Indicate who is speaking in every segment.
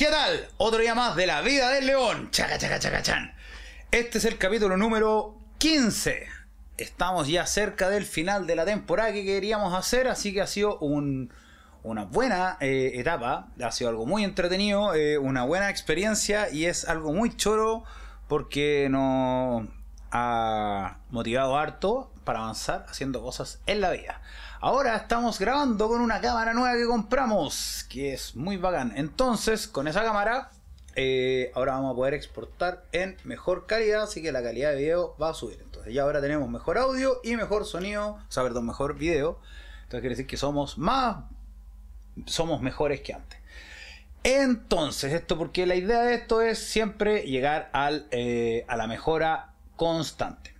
Speaker 1: ¿Qué tal? Otro día más de la vida del león. Chaca, chaca, chaca, chan. Este es el capítulo número 15. Estamos ya cerca del final de la temporada que queríamos hacer, así que ha sido un, una buena eh, etapa, ha sido algo muy entretenido, eh, una buena experiencia y es algo muy choro porque nos ha motivado harto para avanzar haciendo cosas en la vida. Ahora estamos grabando con una cámara nueva que compramos, que es muy bacán. Entonces, con esa cámara, eh, ahora vamos a poder exportar en mejor calidad, así que la calidad de video va a subir. Entonces, ya ahora tenemos mejor audio y mejor sonido, o sea, perdón, mejor video. Entonces, quiere decir que somos más, somos mejores que antes. Entonces, esto porque la idea de esto es siempre llegar al, eh, a la mejora constante.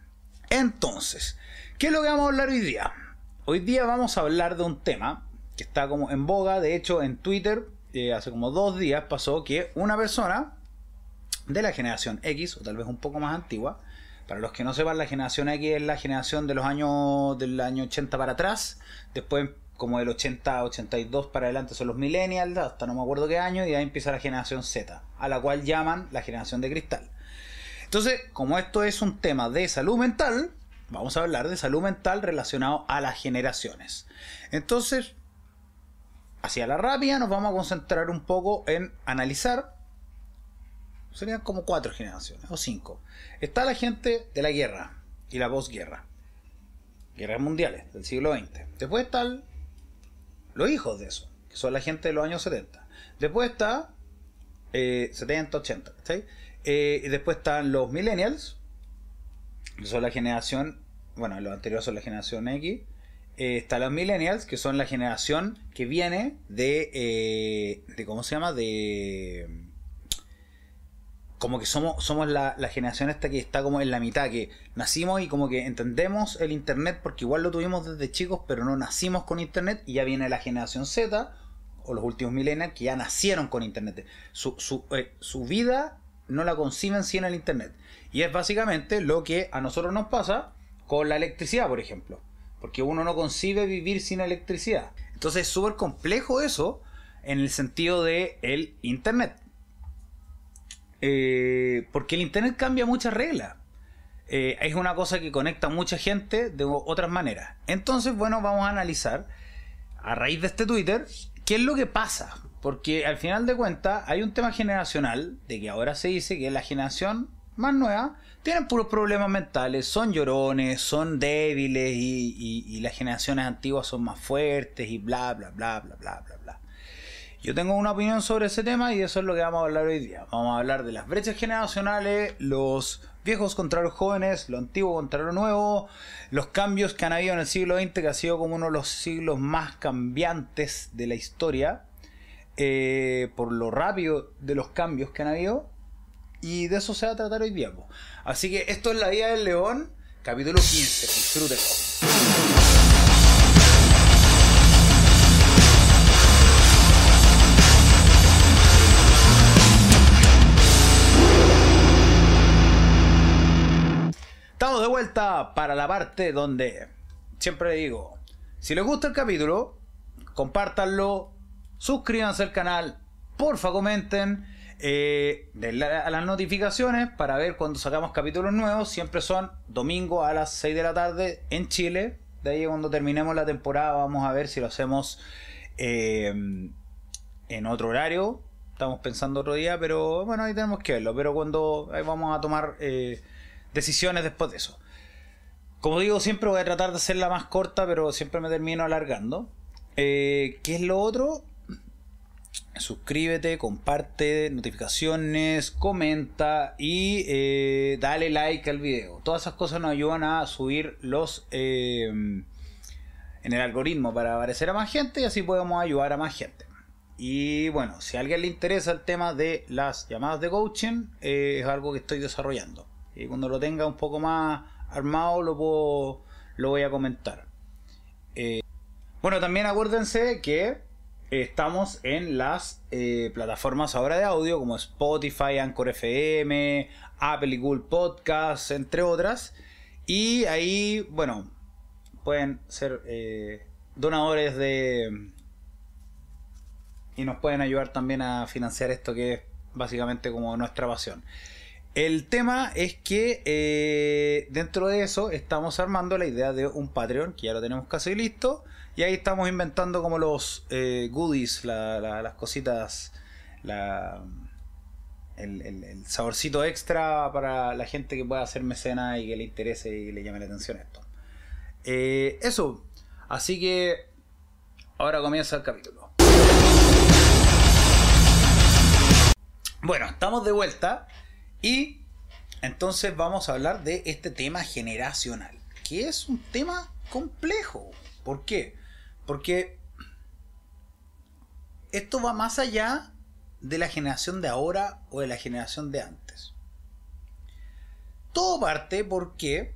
Speaker 1: Entonces, ¿qué es lo que vamos a hablar hoy día? Hoy día vamos a hablar de un tema que está como en boga. De hecho, en Twitter, eh, hace como dos días pasó que una persona de la generación X, o tal vez un poco más antigua, para los que no sepan, la generación X es la generación de los años del año 80 para atrás. Después, como del 80 82 para adelante, son los millennials, hasta no me acuerdo qué año, y ahí empieza la generación Z, a la cual llaman la generación de cristal. Entonces, como esto es un tema de salud mental, vamos a hablar de salud mental relacionado a las generaciones. Entonces, hacia la rápida nos vamos a concentrar un poco en analizar, serían como cuatro generaciones o cinco. Está la gente de la guerra y la posguerra, guerras mundiales del siglo XX. Después están los hijos de eso, que son la gente de los años 70. Después está 70, 80, y después están los millennials, son la generación, bueno, los anteriores son la generación X. Eh, está los millennials, que son la generación que viene de, eh, de ¿cómo se llama? De... Como que somos, somos la, la, generación esta que está como en la mitad, que nacimos y como que entendemos el Internet porque igual lo tuvimos desde chicos, pero no nacimos con Internet y ya viene la generación Z o los últimos millennials que ya nacieron con Internet. Su, su, eh, su vida no la conciben sin el Internet. Y es básicamente lo que a nosotros nos pasa con la electricidad, por ejemplo. Porque uno no concibe vivir sin electricidad. Entonces es súper complejo eso en el sentido de el Internet. Eh, porque el Internet cambia muchas reglas. Eh, es una cosa que conecta a mucha gente de otras maneras. Entonces, bueno, vamos a analizar a raíz de este Twitter qué es lo que pasa. Porque al final de cuentas hay un tema generacional de que ahora se dice que la generación más nuevas, tienen puros problemas mentales, son llorones, son débiles y, las generaciones antiguas son más fuertes y bla, bla, bla, bla, bla, bla, bla. Yo tengo una opinión sobre ese tema y eso es lo que vamos a hablar hoy día. Vamos a hablar de las brechas generacionales, los viejos contra los jóvenes, lo antiguo contra lo nuevo, los cambios que han habido en el siglo XX, que ha sido como uno de los siglos más cambiantes de la historia, eh, por lo rápido de los cambios que han habido y de eso se va a tratar hoy día. Así que esto es La Vida del León, capítulo 15. Disfrútenlo. Estamos de vuelta para la parte donde siempre digo, si les gusta el capítulo, compártanlo, suscríbanse al canal, porfa comenten eh, a las notificaciones para ver cuando sacamos capítulos nuevos. Siempre son domingo a las 6 de la tarde en Chile. De ahí cuando terminemos la temporada vamos a ver si lo hacemos eh, en otro horario. Estamos pensando otro día, pero bueno, ahí tenemos que verlo. Pero cuando vamos a tomar eh, decisiones después de eso. Como digo, siempre voy a tratar de hacerla más corta, pero siempre me termino alargando. ¿Qué es lo otro? Suscríbete, comparte, notificaciones, comenta y eh, dale like al video. Todas esas cosas nos ayudan a subir los eh, en el algoritmo para aparecer a más gente y así podemos ayudar a más gente. Y bueno, si a alguien le interesa el tema de las llamadas de coaching, eh, es algo que estoy desarrollando. Y cuando lo tenga un poco más armado, lo, puedo, lo voy a comentar. bueno, también acuérdense que Estamos en las eh, plataformas ahora de audio como Spotify, Anchor FM, Apple y Google Podcasts, entre otras. Y ahí, bueno, pueden ser eh, donadores de y nos pueden ayudar también a financiar esto que es básicamente como nuestra pasión. El tema es que eh, dentro de eso estamos armando la idea de un Patreon, que ya lo tenemos casi listo, y ahí estamos inventando como los eh, goodies, las cositas, el, saborcito extra para la gente que pueda hacer mecena y que le interese y le llame la atención esto. Eh, eso, así que ahora comienza el capítulo. Bueno, estamos de vuelta. Y entonces vamos a hablar de este tema generacional, que es un tema complejo. ¿Por qué? Porque esto va más allá de la generación de ahora o de la generación de antes. Todo parte porque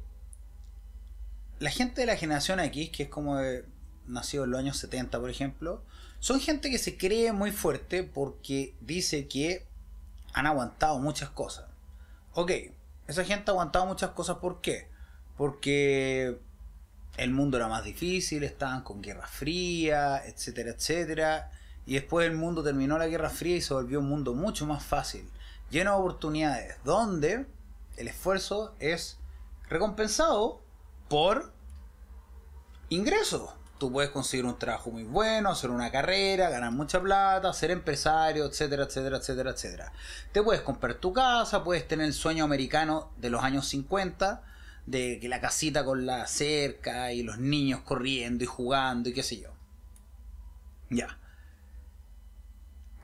Speaker 1: la gente de la generación X, que es como nacido en los años 70, por ejemplo, son gente que se cree muy fuerte porque dice que han aguantado muchas cosas. Ok, esa gente ha aguantado muchas cosas, ¿por qué? Porque el mundo era más difícil, estaban con guerra fría, etcétera, etcétera. Y después el mundo terminó la guerra fría y se volvió un mundo mucho más fácil, lleno de oportunidades, donde el esfuerzo es recompensado por ingresos tú puedes conseguir un trabajo muy bueno, hacer una carrera, ganar mucha plata, ser empresario, etcétera, etcétera, etcétera, etcétera. Te puedes comprar tu casa, puedes tener el sueño americano de los años 50, de que la casita con la cerca y los niños corriendo y jugando y qué sé yo. Ya.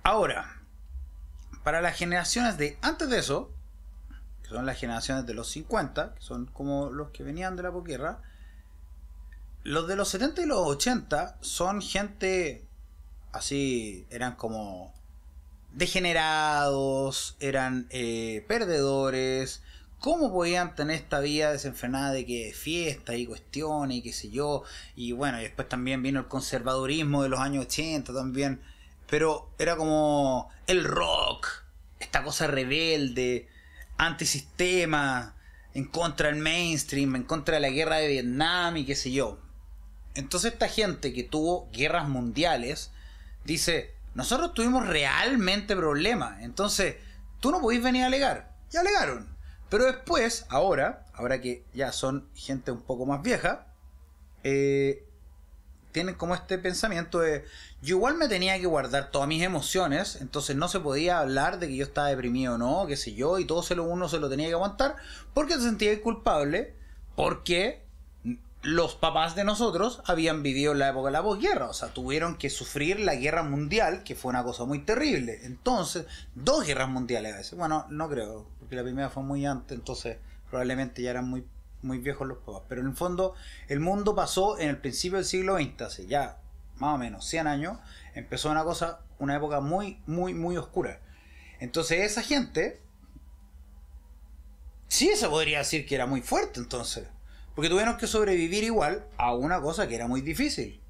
Speaker 1: Ahora, para las generaciones de antes de eso, que son las generaciones de los 50, que son como los que venían de la posguerra, los de los 70 y los 80 son gente así, eran como degenerados, eran eh, perdedores. ¿Cómo podían tener esta vida desenfrenada de que fiesta y cuestiones y qué sé yo? Y bueno, y después también vino el conservadurismo de los años 80 también. Pero era como el rock, esta cosa rebelde, antisistema, en contra del mainstream, en contra de la guerra de Vietnam y qué sé yo. Entonces esta gente que tuvo guerras mundiales dice, nosotros tuvimos realmente problemas, entonces tú no podéis venir a alegar. Y alegaron. Pero después, ahora, ahora que ya son gente un poco más vieja, eh, tienen como este pensamiento de yo igual me tenía que guardar todas mis emociones, entonces no se podía hablar de que yo estaba deprimido o no, qué sé yo, y todo se lo, uno se lo tenía que aguantar porque se sentía culpable, porque los papás de nosotros habían vivido la época de la posguerra, o sea, tuvieron que sufrir la guerra mundial, que fue una cosa muy terrible. Entonces, dos guerras mundiales a veces. Bueno, no creo, la primera fue muy antes, entonces probablemente ya eran muy, muy viejos los papás. Pero en el fondo, el mundo pasó en el principio del siglo XX, hace ya más o menos 100 años, empezó una cosa, una época muy, muy, muy oscura. Entonces, esa gente, sí se podría decir que era muy fuerte entonces. Porque tuvieron que sobrevivir igual a una cosa que era muy difícil.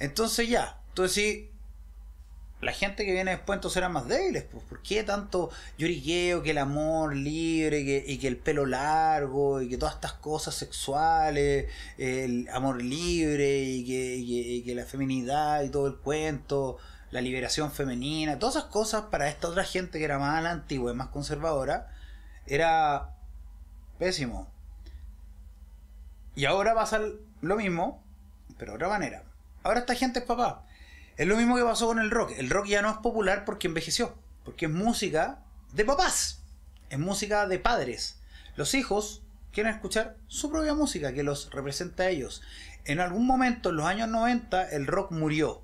Speaker 1: Entonces ya, tú decís, la gente que viene después entonces eran más débiles. Pues, ¿Por qué tanto lloriqueo que el amor libre y que el pelo largo y que todas estas cosas sexuales, el amor libre y que, y que la feminidad y todo el cuento, la liberación femenina, todas esas cosas para esta otra gente que era más antigua y más conservadora, era pésimo. Y ahora pasa lo mismo, pero de otra manera. Ahora esta gente es papá. Es lo mismo que pasó con el rock. El rock ya no es popular porque envejeció. Porque es música de papás. Es música de padres. Los hijos quieren escuchar su propia música que los representa a ellos. En algún momento, en los años 90, el rock murió.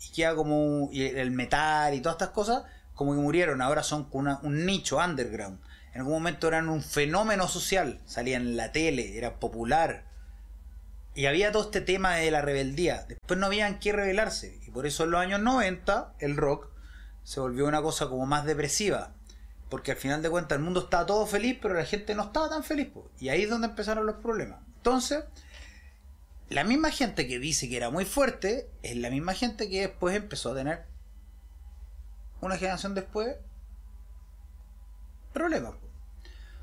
Speaker 1: Y queda como el metal y todas estas cosas, como que murieron. Ahora son un nicho underground en algún momento eran un fenómeno social, salían en la tele, era popular. Y había todo este tema de la rebeldía. Después no habían que rebelarse. Y por eso en los años 90 el rock se volvió una cosa como más depresiva. Porque al final de cuentas el mundo estaba todo feliz, pero la gente no estaba tan feliz. Y ahí es donde empezaron los problemas. Entonces, la misma gente que dice que era muy fuerte es la misma gente que después empezó a tener una generación después problemas.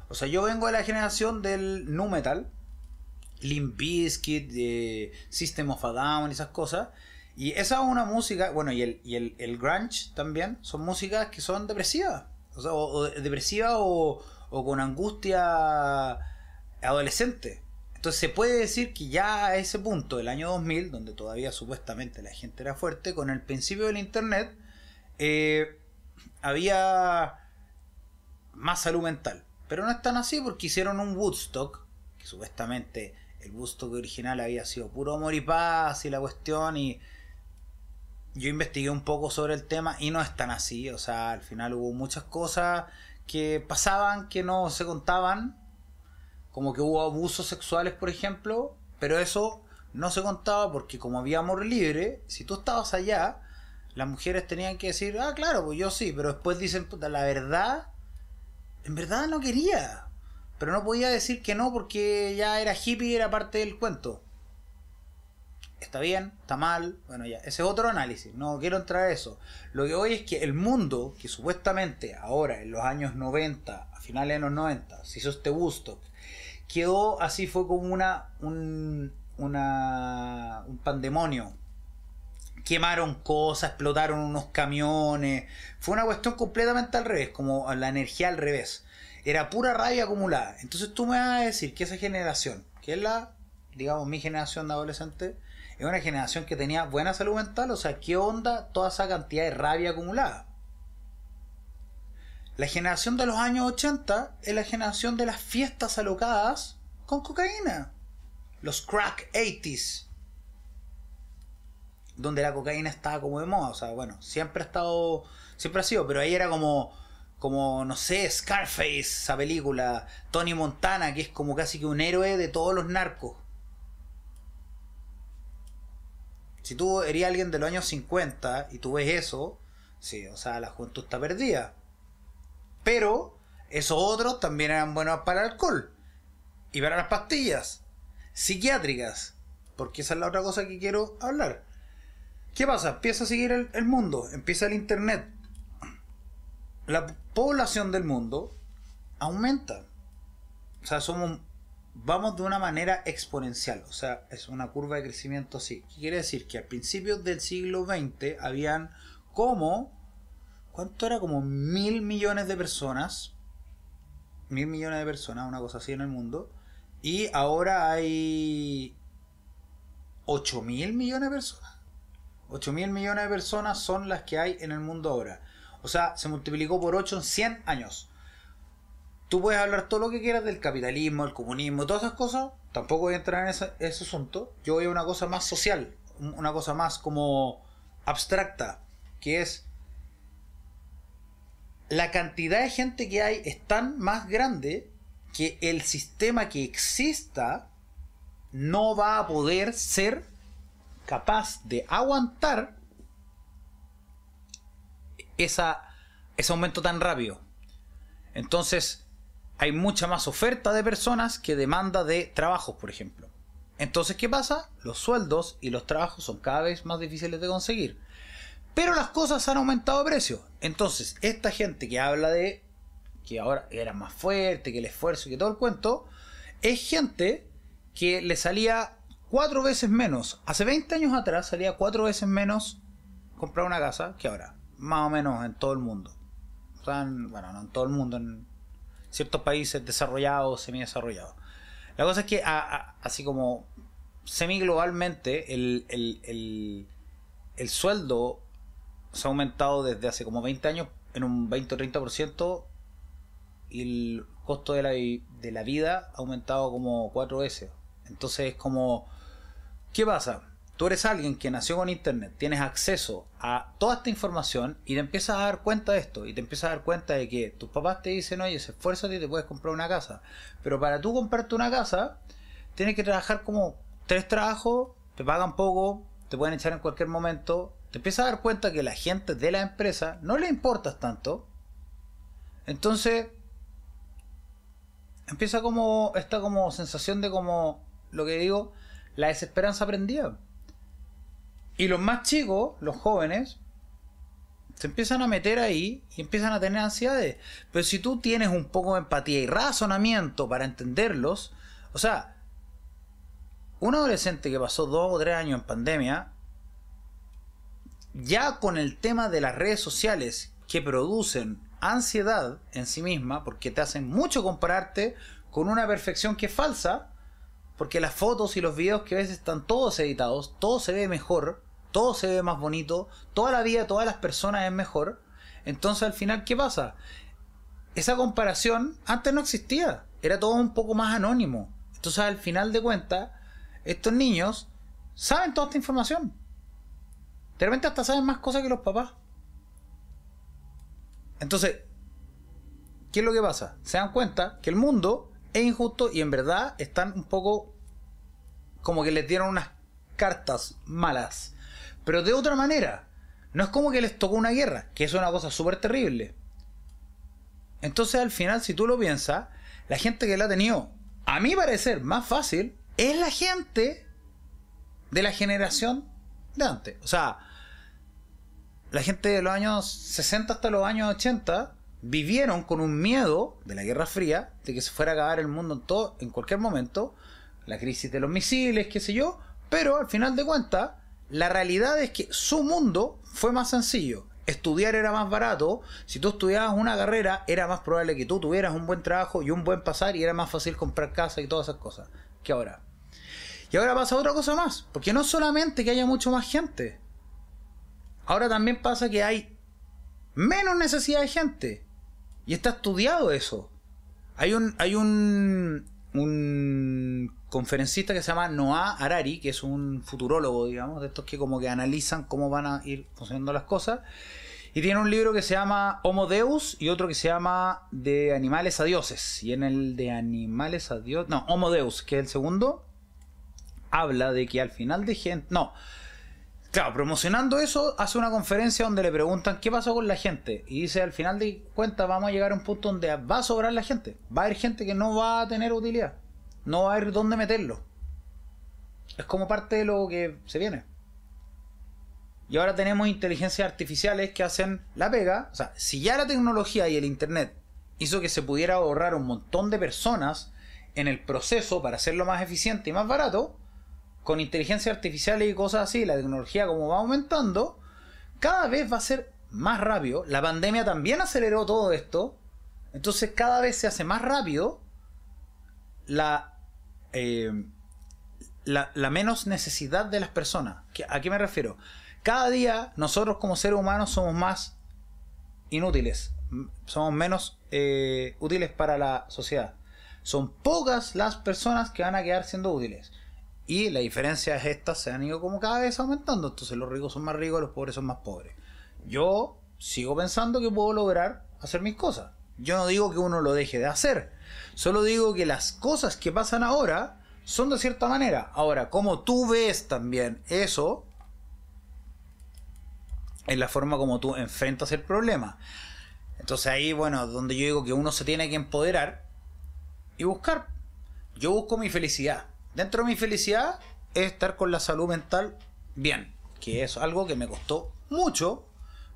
Speaker 1: O sea, yo vengo de la generación del nu metal, Limp Bizkit, System of a Down, esas cosas. Y esa es una música, bueno, y el, y el, el grunge también, son músicas que son depresivas. O sea, o, o, o con angustia adolescente. Entonces se puede decir que ya a ese punto, el año 2000, donde todavía supuestamente la gente era fuerte, con el principio del Internet, eh, había más salud mental. Pero no es tan así porque hicieron un Woodstock, que supuestamente el Woodstock original había sido puro amor y paz y la cuestión y yo investigué un poco sobre el tema y no es tan así, o sea, al final hubo muchas cosas que pasaban que no se contaban, como que hubo abusos sexuales, por ejemplo, pero eso no se contaba porque como había amor libre, si tú estabas allá, las mujeres tenían que decir, ah, claro, pues yo sí, pero después dicen, puta, la verdad, en verdad no quería, pero no podía decir que no porque ya era hippie era parte del cuento está bien, está mal, bueno ya, ese es otro análisis, no quiero entrar a eso. Lo que hoy es que el mundo, que supuestamente ahora en los años 90, a finales de los 90, se hizo este Woodstock, quedó así, fue como una, un, una, un pandemonio. Quemaron cosas, explotaron unos camiones, fue una cuestión completamente al revés, como la energía al revés. Era pura rabia acumulada. Entonces tú me vas a decir que esa generación, que es la, digamos, mi generación de adolescentes, es una generación que tenía buena salud mental, o sea, ¿qué onda toda esa cantidad de rabia acumulada? La generación de los años 80 es la generación de las fiestas alocadas con cocaína. Los crack 80s. Donde la cocaína estaba como de moda. O sea, bueno, siempre ha estado. Siempre ha sido, pero ahí era como. Como, no sé, Scarface, esa película. Tony Montana, que es como casi que un héroe de todos los narcos. Si tú eres alguien de los años 50 y tú ves eso, sí, o sea, la juventud está perdida. Pero esos otros también eran buenos para el alcohol y para las pastillas psiquiátricas, porque esa es la otra cosa que quiero hablar. ¿Qué pasa? Empieza a seguir el, el mundo, empieza el Internet. La población del mundo aumenta. O sea, somos vamos de una manera exponencial, o sea, es una curva de crecimiento así. ¿Qué quiere decir? Que al principio del siglo XX habían como, ¿cuánto era? Como mil millones de personas, mil millones de personas, una cosa así en el mundo, y ahora hay 8 mil millones de personas. 8 mil millones de personas son las que hay en el mundo ahora. O sea, se multiplicó por 8 en 100 años. Tú puedes hablar todo lo que quieras del capitalismo, el comunismo, todas esas cosas. Tampoco voy a entrar en ese, asunto. Yo voy a una cosa más social, una cosa más como abstracta, que es la cantidad de gente que hay es tan más grande que el sistema que exista no va a poder ser capaz de aguantar esa, ese aumento tan rápido. Entonces, hay mucha más oferta de personas que demanda de trabajos, por ejemplo. Entonces, ¿qué pasa? Los sueldos y los trabajos son cada vez más difíciles de conseguir. Pero las cosas han aumentado de precio. Entonces, esta gente que habla de que ahora era más fuerte, que el esfuerzo y que todo el cuento, es gente que le salía cuatro veces menos. Hace 20 años atrás salía cuatro veces menos comprar una casa que ahora. Más o menos en todo el mundo. O sea, bueno, no en todo el mundo, en ciertos países desarrollados, semi-desarrollados. La cosa es que, así como semi-globalmente, el, el, el, sueldo se ha aumentado desde hace como 20 años en un 20 o 30% y el costo de la, de la vida ha aumentado como 4 veces. Entonces es como, ¿qué pasa? Tú eres alguien que nació con internet, tienes acceso a toda esta información y te empiezas a dar cuenta de esto y te empiezas a dar cuenta de que tus papás te dicen, oye, esfuérzate y te puedes comprar una casa. Pero para tú comprarte una casa, tienes que trabajar como tres trabajos, te pagan poco, te pueden echar en cualquier momento. Te empiezas a dar cuenta que la gente de la empresa no le importas tanto. Entonces, empieza como esta como sensación de como, lo que digo, la desesperanza aprendida. Y los más chicos, los jóvenes, se empiezan a meter ahí y empiezan a tener ansiedades. Pero si tú tienes un poco de empatía y razonamiento para entenderlos, o sea, un adolescente que pasó dos o tres años en pandemia, ya con el tema de las redes sociales que producen ansiedad en sí misma, porque te hacen mucho compararte con una perfección que es falsa, porque las fotos y los videos que ves están todos editados, todo se ve mejor, todo se ve más bonito, toda la vida todas las personas es mejor. Entonces al final, ¿qué pasa? Esa comparación antes no existía, era todo un poco más anónimo. Entonces al final de cuentas, estos niños saben toda esta información. De repente hasta saben más cosas que los papás. Entonces, ¿qué es lo que pasa? Se dan cuenta que el mundo es injusto y en verdad están un poco como que les dieron unas cartas malas. Pero de otra manera, no es como que les tocó una guerra, que es una cosa súper terrible. Entonces al final, si tú lo piensas, la gente que la ha tenido, a mi parecer, más fácil, es la gente de la generación de antes. O sea, la gente de los años 60 hasta los años 80 vivieron con un miedo de la Guerra Fría, de que se fuera a acabar el mundo en, todo, en cualquier momento, la crisis de los misiles, qué sé yo, pero al final de cuentas, la realidad es que su mundo fue más sencillo. Estudiar era más barato, si tú estudiabas una carrera era más probable que tú tuvieras un buen trabajo y un buen pasar y era más fácil comprar casa y todas esas cosas que ahora. Y ahora pasa otra cosa más, porque no solamente que haya mucho más gente, ahora también pasa que hay menos necesidad de gente. Y está estudiado eso. Hay un, hay un, un conferencista que se llama Noah Harari, que es un futurólogo, digamos, de estos que como que analizan cómo van a ir funcionando las cosas. Y tiene un libro que se llama Homo Deus y otro que se llama De animales a dioses. Y en el de animales a dioses, no, Homo Deus, que es el segundo, habla de que al final de gente, no, Claro, promocionando eso, hace una conferencia donde le preguntan qué pasó con la gente. Y dice, al final de cuentas vamos a llegar a un punto donde va a sobrar la gente. Va a haber gente que no va a tener utilidad. No va a haber dónde meterlo. Es como parte de lo que se viene. Y ahora tenemos inteligencias artificiales que hacen la pega. O sea, si ya la tecnología y el Internet hizo que se pudiera ahorrar un montón de personas en el proceso para hacerlo más eficiente y más barato, con inteligencia artificial y cosas así, la tecnología como va aumentando, cada vez va a ser más rápido. La pandemia también aceleró todo esto. Entonces cada vez se hace más rápido la, eh, la, menos necesidad de las personas. ¿A qué me refiero? Cada día nosotros como seres humanos somos más inútiles. Somos menos eh, útiles para la sociedad. Son pocas las personas que van a quedar siendo útiles. Y la diferencia es esta, se han ido como cada vez aumentando. Entonces los ricos son más ricos, los pobres son más pobres. Yo sigo pensando que puedo lograr hacer mis cosas. Yo no digo que uno lo deje de hacer. Solo digo que las cosas que pasan ahora son de cierta manera. Ahora, como tú ves también eso, es la forma como tú enfrentas el problema. Entonces ahí, bueno, donde yo digo que uno se tiene que empoderar y buscar. Yo busco mi felicidad dentro de mi felicidad es estar con la salud mental bien, que es algo que me costó mucho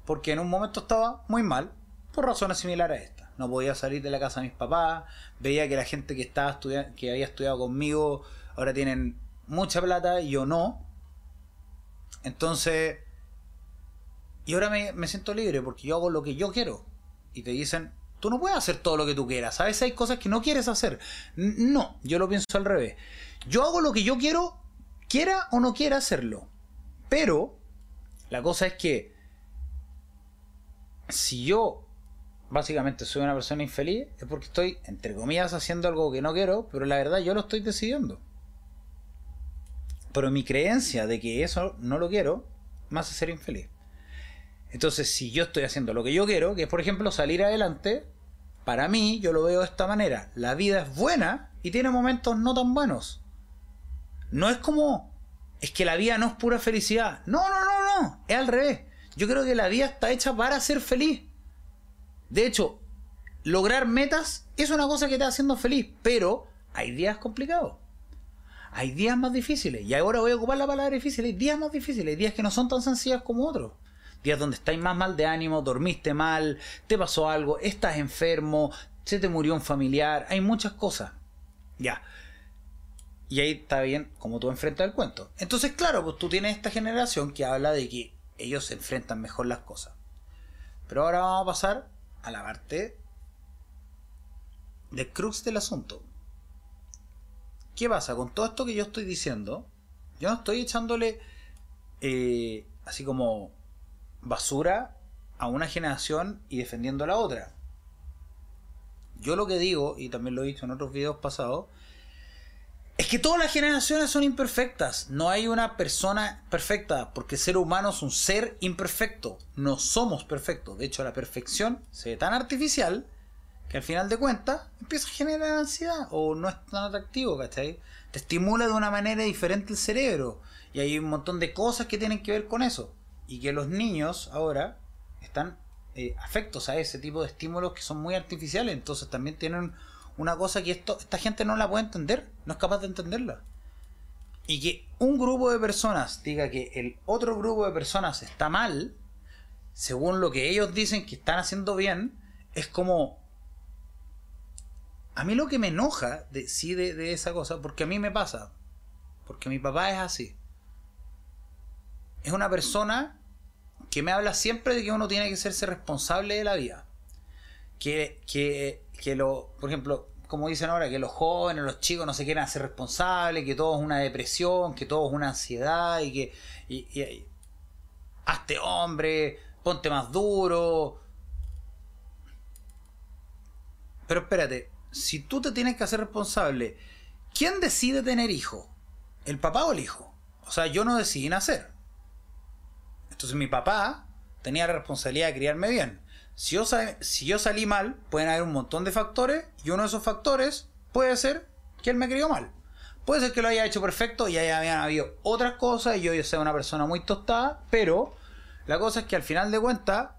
Speaker 1: porque en un momento estaba muy mal por razones similares a esta. No podía salir de la casa de mis papás, veía que la gente que estaba estudiando, que había estudiado conmigo ahora tienen mucha plata y yo no. Entonces, y ahora me, siento libre porque yo hago lo que yo quiero. Y te dicen, tú no puedes hacer todo lo que tú quieras. A veces hay cosas que no quieres hacer. No, yo lo pienso al revés. Yo hago lo que yo quiero, quiera o no quiera hacerlo. Pero la cosa es que si yo básicamente soy una persona infeliz, es porque estoy, entre comillas, haciendo algo que no quiero, pero la verdad yo lo estoy decidiendo. Pero mi creencia de que eso no lo quiero, me hace ser infeliz. Entonces, si yo estoy haciendo lo que yo quiero, que es por ejemplo salir adelante, para mí yo lo veo de esta manera. La vida es buena y tiene momentos no tan buenos. No es como, es que la vida no es pura felicidad. No, no, no, no, es al revés. Yo creo que la vida está hecha para ser feliz. De hecho, lograr metas es una cosa que te está haciendo feliz, pero hay días complicados. Hay días más difíciles. Y ahora voy a ocupar la palabra difícil. Hay días más difíciles. Hay días que no son tan sencillos como otros. Días donde estáis más mal de ánimo, dormiste mal, te pasó algo, estás enfermo, se te murió un familiar. Hay muchas cosas. Ya. Y ahí está bien como tú enfrentas el cuento. Entonces, claro, pues tú tienes esta generación que habla de que ellos se enfrentan mejor las cosas. Pero ahora vamos a pasar a la parte del crux del asunto. ¿Qué pasa? Con todo esto que yo estoy diciendo, yo no estoy echándole eh, así como basura a una generación y defendiendo a la otra. Yo lo que digo, y también lo he dicho en otros videos pasados, es que todas las generaciones son imperfectas. No hay una persona perfecta, porque el ser humano es un ser imperfecto. No somos perfectos. De hecho, la perfección se ve tan artificial que al final de cuentas empieza a generar ansiedad o no es tan atractivo, ¿cachai? Te estimula de una manera diferente el cerebro. Y hay un montón de cosas que tienen que ver con eso. Y que los niños ahora están eh, afectos a ese tipo de estímulos que son muy artificiales. Entonces también tienen una cosa que esto, esta gente no la puede entender, no es capaz de entenderla. Y que un grupo de personas diga que el otro grupo de personas está mal, según lo que ellos dicen que están haciendo bien, es como... A mí lo que me enoja de, sí de, esa cosa, porque a mí me pasa, porque mi papá es así. Es una persona que me habla siempre de que uno tiene que serse responsable de la vida. Que, que, que lo, por ejemplo, como dicen ahora, que los jóvenes, los chicos no se quieren hacer responsables, que todo es una depresión, que todo es una ansiedad y que. Y, hazte hombre, ponte más duro. Pero espérate, si tú te tienes que hacer responsable, ¿quién decide tener hijo? ¿El papá o el hijo? O sea, yo no decidí nacer. Entonces mi papá tenía la responsabilidad de criarme bien. Si yo, yo salí mal, pueden haber un montón de factores y uno de esos factores puede ser que él me crió mal. Puede ser que lo haya hecho perfecto y haya habido otras cosas y yo sea una persona muy tostada, pero la cosa es que al final de cuentas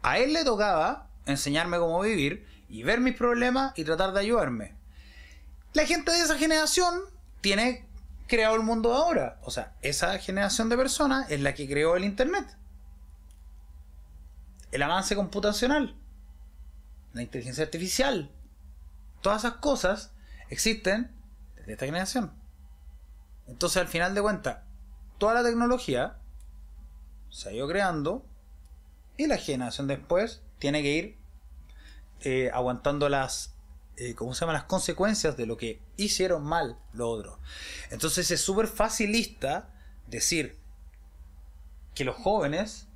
Speaker 1: a él le tocaba enseñarme cómo vivir y ver mis problemas y tratar de ayudarme. La gente de esa generación tiene creado el mundo ahora. O sea, esa generación de personas es la que creó el Internet. El avance computacional. La inteligencia artificial. Todas esas cosas existen desde esta generación. Entonces, al final de cuentas, toda la tecnología se ha ido creando y la generación después tiene que ir eh, aguantando las eh, ¿cómo se llama? las consecuencias de lo que hicieron mal los otros. Entonces es súper facilista decir que los jóvenes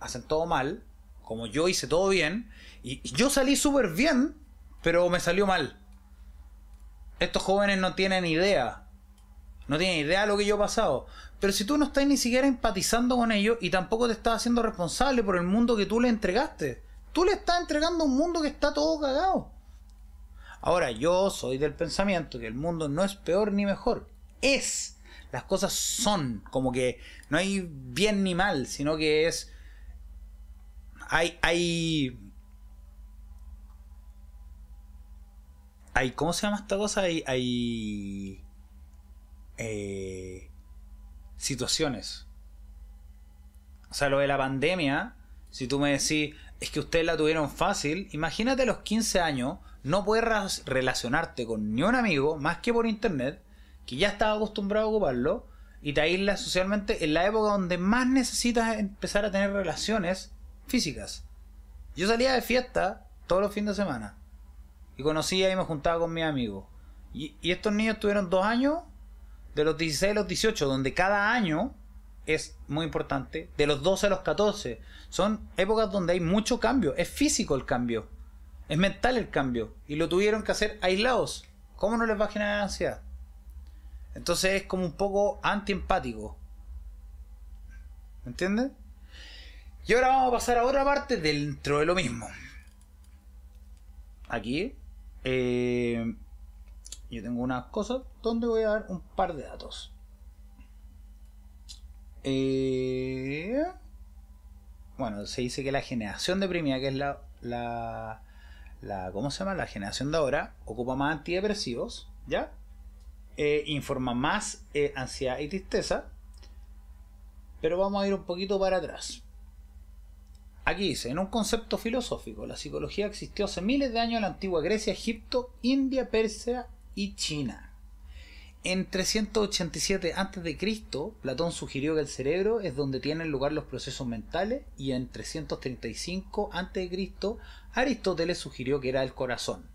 Speaker 1: hacen todo mal, como yo hice todo bien, y yo salí súper bien, pero me salió mal. Estos jóvenes no tienen idea, no tienen idea de lo que yo he pasado. Pero si tú no estás ni siquiera empatizando con ellos y tampoco te estás haciendo responsable por el mundo que tú le entregaste, tú le estás entregando un mundo que está todo cagado. Ahora, yo soy del pensamiento que el mundo no es peor ni mejor. Es. Las cosas son. Como que no hay bien ni mal, sino que es. Hay. Hay. Hay. ¿Cómo se llama esta cosa? Hay. hay eh, situaciones. O sea, lo de la pandemia. Si tú me decís, es que ustedes la tuvieron fácil. Imagínate a los 15 años no puedes relacionarte con ni un amigo más que por internet, que ya estaba acostumbrado a ocuparlo, y te aíslas socialmente en la época donde más necesitas empezar a tener relaciones físicas. Yo salía de fiesta todos los fines de semana y conocía y me juntaba con mis amigos. Y, estos niños tuvieron dos años, de los 16 a los 18, donde cada año es muy importante, de los 12 a los 14. Son épocas donde hay mucho cambio, es físico el cambio. Es mental el cambio. Y lo tuvieron que hacer aislados. ¿Cómo no les va a generar ansiedad? Entonces es como un poco antiempático. ¿Me entiendes? Y ahora vamos a pasar a otra parte dentro de lo mismo. Aquí. Eh, yo tengo unas cosas donde voy a dar un par de datos. Eh, bueno, se dice que la generación deprimida, que es la, la ¿cómo se llama? La generación de ahora ocupa más antidepresivos, ¿ya? Eh, informa más ansiedad y tristeza. Pero vamos a ir un poquito para atrás. Aquí dice, en un concepto filosófico, la psicología existió hace miles de años en la antigua Grecia, Egipto, India, Persia y China. En 387 a.C., Platón sugirió que el cerebro es donde tienen lugar los procesos mentales y en 335 a.C., Aristóteles sugirió que era el corazón.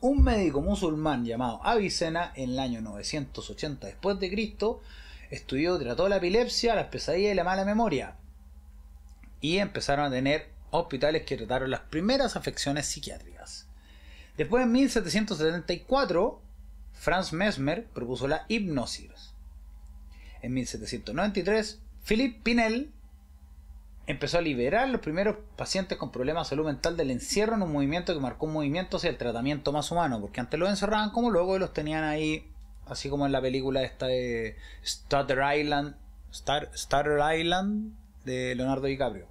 Speaker 1: Un médico musulmán llamado Avicena en el año 980 después de Cristo estudió, trató la epilepsia, las pesadillas y la mala memoria. Y empezaron a tener hospitales que trataron las primeras afecciones psiquiátricas. Después, en 1774, Franz Mesmer propuso la hipnosis. En 1793, Philippe Pinel empezó a liberar los primeros pacientes con problemas de salud mental del encierro en un movimiento que marcó un movimiento hacia el tratamiento más humano, porque antes los encerraban como luego los tenían ahí, así como en la película esta de Starter Island, Star, Island de Leonardo DiCaprio.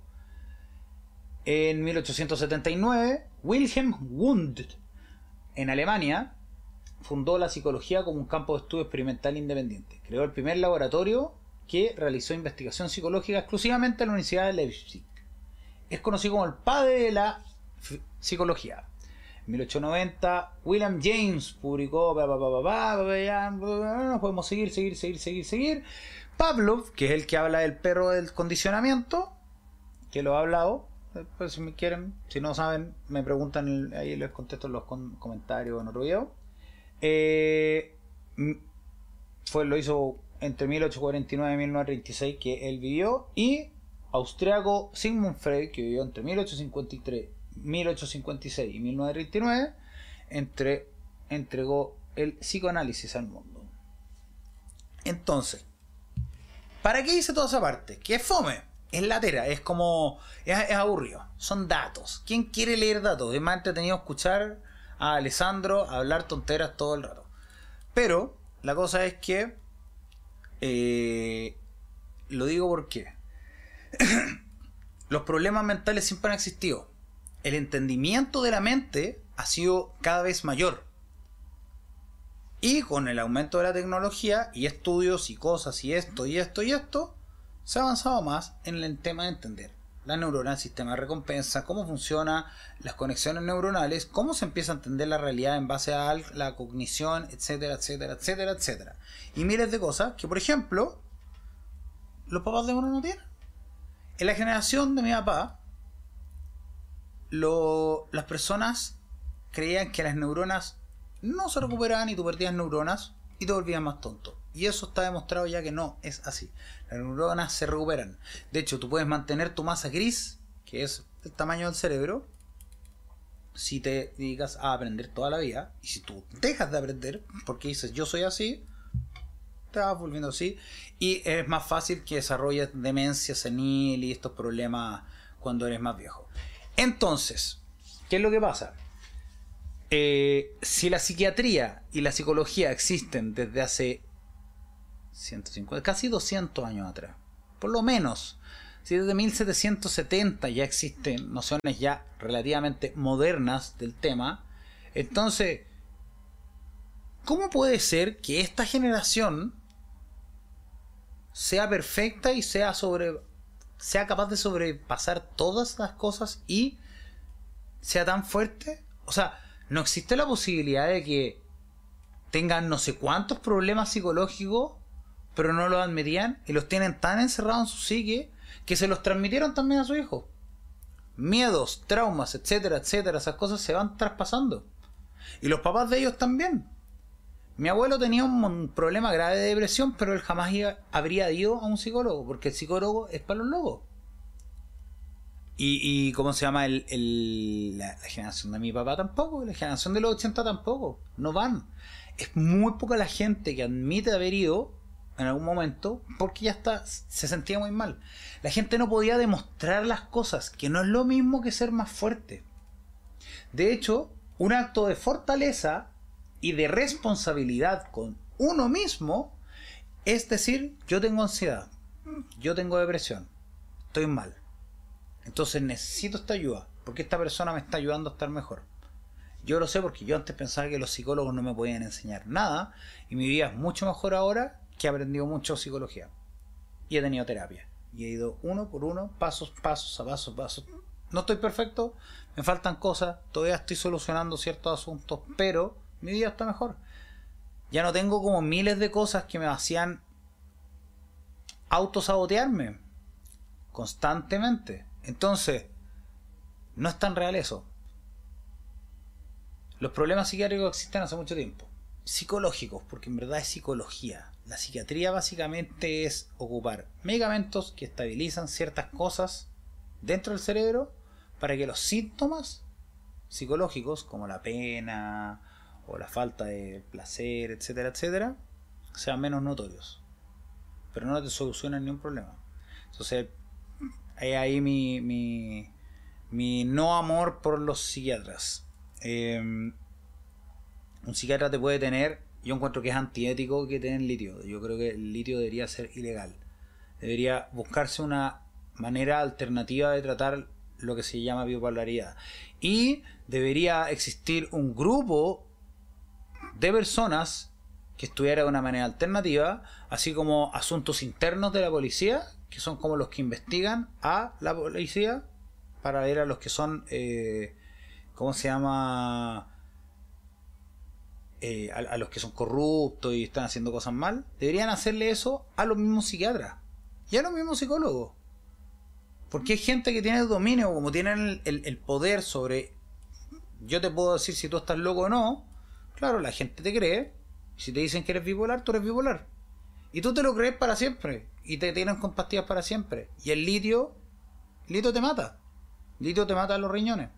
Speaker 1: En 1879, Wilhelm Wundt en Alemania, fundó la psicología como un campo de estudio experimental independiente. Creó el primer laboratorio que realizó investigación psicológica exclusivamente en la Universidad de Leipzig. Es conocido como el padre de la psicología. En 1890, William James publicó. No podemos seguir, seguir, seguir, seguir, seguir. Pavlov, que es el que habla del perro del condicionamiento, que lo ha hablado, pues si me quieren, si no saben, me preguntan, ahí les contesto en los comentarios en otro video. Eh, fue, lo hizo entre 1849 y 1936 que él vivió y austriaco Sigmund Freud que vivió entre 1853 1856 y 1939 entre, entregó el psicoanálisis al mundo entonces ¿para qué hice toda esa parte? que es fome es latera, es como. Es, aburrido. Son datos. ¿Quién quiere leer datos? Es más entretenido escuchar a Alessandro hablar tonteras todo el rato. Pero la cosa es que. Eh, lo digo porque. los problemas mentales siempre han existido. El entendimiento de la mente ha sido cada vez mayor. Y con el aumento de la tecnología y estudios y cosas y esto y esto y esto, se ha avanzado más en el tema de entender la neurona, el sistema de recompensa, cómo funcionan las conexiones neuronales, cómo se empieza a entender la realidad en base a la cognición, etcétera, etcétera, etcétera, etcétera. Y miles de cosas que, por ejemplo, los papás de uno no tienen. En la generación de mi papá, las personas creían que las neuronas no se recuperaban y tú perdías neuronas y te volvías más tonto. Y eso está demostrado ya que no es así. Las neuronas se recuperan. De hecho, tú puedes mantener tu masa gris, que es el tamaño del cerebro, si te dedicas a aprender toda la vida. Y si tú dejas de aprender, porque dices yo soy así, te vas volviendo así. Y es más fácil que desarrolles demencia senil y estos problemas cuando eres más viejo. Entonces, ¿qué es lo que pasa? Eh, si la psiquiatría y la psicología existen desde hace 150, casi 200 años atrás. Por lo menos. Si desde 1770 ya existen nociones ya relativamente modernas del tema, entonces, ¿cómo puede ser que esta generación sea perfecta y sea sobre sea capaz de sobrepasar todas las cosas y sea tan fuerte? O sea, no existe la posibilidad de que tengan no sé cuántos problemas psicológicos pero no lo admitían y los tienen tan encerrados en su psique que se los transmitieron también a su hijo. Miedos, traumas, etcétera, etcétera, esas cosas se van traspasando. Y los papás de ellos también. Mi abuelo tenía un problema grave de depresión, pero él jamás habría ido a un psicólogo, porque el psicólogo es para los locos. Y, ¿cómo se llama? El, la, la, generación de mi papá tampoco, la generación de los 80 tampoco, no van. Es muy poca la gente que admite haber ido en algún momento porque ya está, se sentía muy mal. La gente no podía demostrar las cosas, que no es lo mismo que ser más fuerte. De hecho, un acto de fortaleza y de responsabilidad con uno mismo es decir, yo tengo ansiedad, yo tengo depresión, estoy mal. Entonces necesito esta ayuda, porque esta persona me está ayudando a estar mejor. Yo lo sé porque yo antes pensaba que los psicólogos no me podían enseñar nada y mi vida es mucho mejor ahora que he aprendido mucho psicología. Y he tenido terapia. Y he ido uno por uno, pasos, pasos, a pasos, pasos. No estoy perfecto, me faltan cosas, todavía estoy solucionando ciertos asuntos, pero mi vida está mejor. Ya no tengo como miles de cosas que me hacían autosabotearme constantemente. Entonces, no es tan real eso. Los problemas psiquiátricos existen hace mucho tiempo. Psicológicos, porque en verdad es psicología. La psiquiatría básicamente es ocupar medicamentos que estabilizan ciertas cosas dentro del cerebro para que los síntomas psicológicos, como la pena o la falta de placer, etcétera, etcétera, sean menos notorios. Pero no te solucionan ningún problema. Entonces, hay ahí mi, mi, mi no amor por los psiquiatras. Em, un psiquiatra te puede tener, yo encuentro que es antiético que tengan litio. Yo creo que el litio debería ser ilegal. Debería buscarse una manera alternativa de tratar lo que se llama bipolaridad. Y debería existir un grupo de personas que estuviera de una manera alternativa, así como asuntos internos de la policía, que son como los que investigan a la policía para ver a los que son, eh, ¿cómo se llama? Eh, a, los que son corruptos y están haciendo cosas mal, deberían hacerle eso a los mismos psiquiatras y a los mismos psicólogos. Porque hay gente que tiene el dominio, como tienen el, poder sobre. Yo te puedo decir si tú estás loco o no. Claro, la gente te cree. Si te dicen que eres bipolar, tú eres bipolar. Y tú te lo crees para siempre. Y te tienen con para siempre. Y el litio. Litio te mata. Litio te mata los riñones.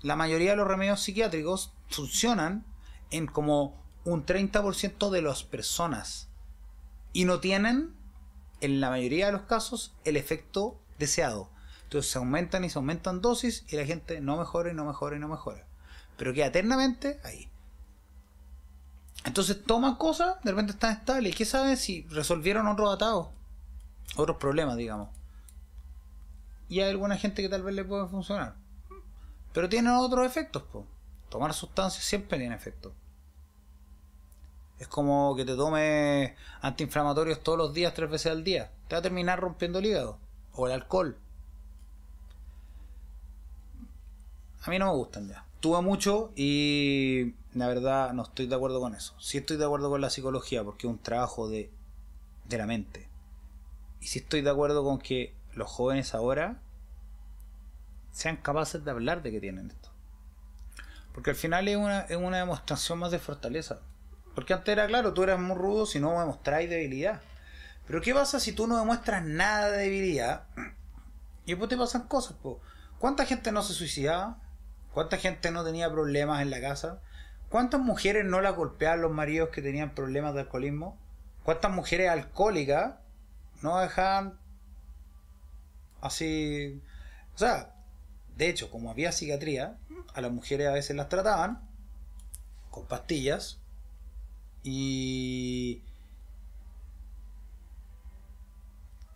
Speaker 1: La mayoría de los remedios psiquiátricos funcionan en como un 30% de las personas. Y no tienen en la mayoría de los casos el efecto deseado. Entonces se aumentan y se aumentan dosis y la gente no mejora y no mejora y no mejora. Pero queda eternamente ahí. Entonces toman cosas, de repente están estables. ¿Y qué saben si resolvieron otros atados? Otros problemas, digamos. Y hay alguna gente que tal vez le puede funcionar. Pero tienen otros efectos, po. Tomar sustancias siempre tiene efectos. Es como que te tomes antiinflamatorios todos los días, tres veces al día. Te va a terminar rompiendo el hígado. O el alcohol. A mí no me gustan ya. Tuve mucho y la verdad no estoy de acuerdo con eso. Sí estoy de acuerdo con la psicología porque es un trabajo de, de la mente. Y sí estoy de acuerdo con que los jóvenes ahora sean capaces de hablar de que tienen esto. Porque al final es una, es una demostración más de fortaleza. Porque antes era claro, tú eras muy rudo si no demostráis debilidad. Pero ¿qué pasa si tú no demuestras nada de debilidad? Y después te pasan cosas, ¿Cuánta gente no se suicidaba? ¿Cuánta gente no tenía problemas en la casa? ¿Cuántas mujeres no la golpeaban los maridos que tenían problemas de alcoholismo? ¿Cuántas mujeres alcohólicas no dejaban así? O sea, de hecho, como había psiquiatría, a las mujeres a veces las trataban con pastillas y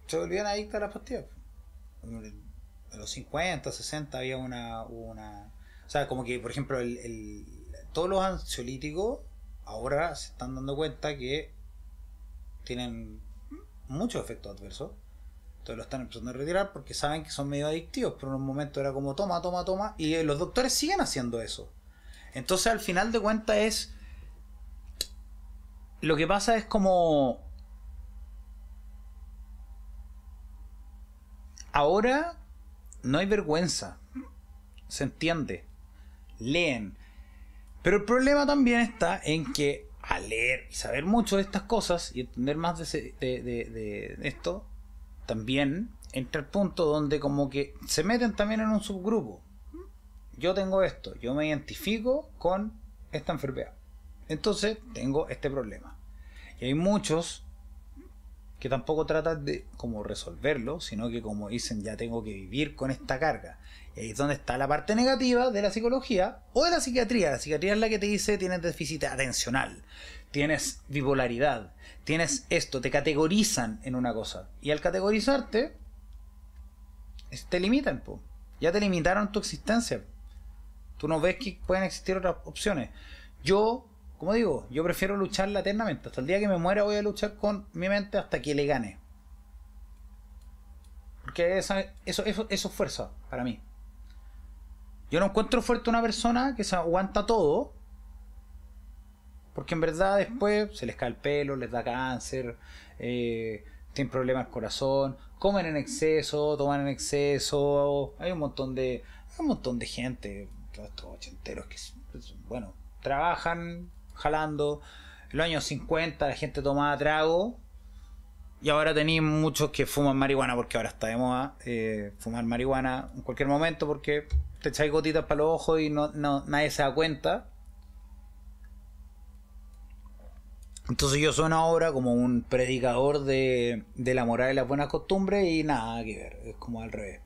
Speaker 1: se volvían adictas a las pastillas. En los 50, 60 había una, una... O sea, como que, por ejemplo, el, todos los ansiolíticos ahora se están dando cuenta que tienen muchos efectos adversos. Entonces lo están empezando a retirar porque saben que son medio adictivos, pero en un momento era como toma, toma, toma, y los doctores siguen haciendo eso. Entonces al final de cuentas es lo que pasa es como... Ahora no hay vergüenza. Se entiende. Leen. Pero el problema también está en que al leer y saber mucho de estas cosas y entender más de, esto, también entra el punto donde como que se meten también en un subgrupo. Yo tengo esto, yo me identifico con esta enfermedad. Entonces tengo este problema. Y hay muchos que tampoco tratan de como resolverlo, sino que como dicen ya tengo que vivir con esta carga. Es donde está la parte negativa de la psicología o de la psiquiatría. La psiquiatría es la que te dice tienes déficit atencional, tienes bipolaridad, tienes esto, te categorizan en una cosa. Y al categorizarte, te limitan, ya te limitaron tu existencia. Tú no ves que pueden existir otras opciones. Yo como digo, yo prefiero lucharla eternamente. Hasta el día que me muera voy a luchar con mi mente hasta que le gane. Porque eso, eso es fuerza para mí. Yo no encuentro fuerte una persona que se aguanta todo Porque en verdad después se les cae el pelo, les da cáncer, eh, tienen problemas al corazón, comen en exceso, toman en exceso, hay un montón de, hay un montón de gente, todos estos ochenteros que, pues, bueno, trabajan jalando. En los años 50 la gente tomaba trago y ahora tenéis muchos que fuman marihuana porque ahora está de moda eh, fumar marihuana en cualquier momento porque te echáis gotitas para los ojos y no, nadie se da cuenta. Entonces yo sueno ahora como un predicador de, de la moral y las buenas costumbres y nada que ver, es como al revés.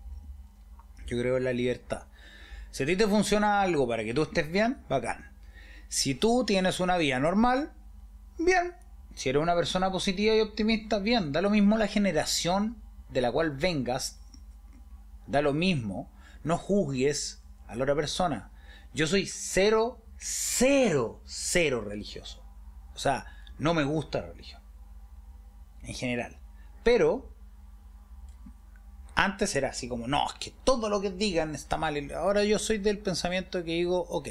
Speaker 1: Yo creo en la libertad. Si a ti te funciona algo para que tú estés bien, bacán. Si tú tienes una vida normal, bien. Si eres una persona positiva y optimista, bien. Da lo mismo la generación de la cual vengas. Da lo mismo. No juzgues a la otra persona. Yo soy cero, cero, cero religioso. O sea, no me gusta la religión. En general. Pero antes era así como, no, es que todo lo que digan está mal. Ahora yo soy del pensamiento que digo, ok,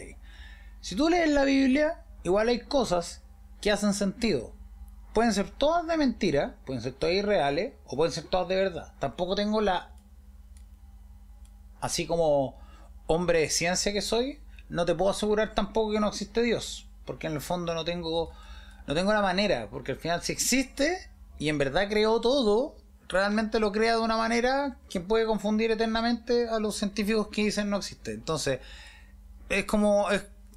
Speaker 1: si tú lees la Biblia, igual hay cosas que hacen sentido. Pueden ser todas de mentira, pueden ser todas irreales, o pueden ser todas de verdad. Tampoco tengo la... Así como hombre de ciencia que soy, no te puedo asegurar tampoco que no existe Dios. Porque en el fondo no tengo no tengo la manera, porque al final si existe y en verdad creó todo, realmente lo crea de una manera que puede confundir eternamente a los científicos que dicen no existe. Entonces, es como,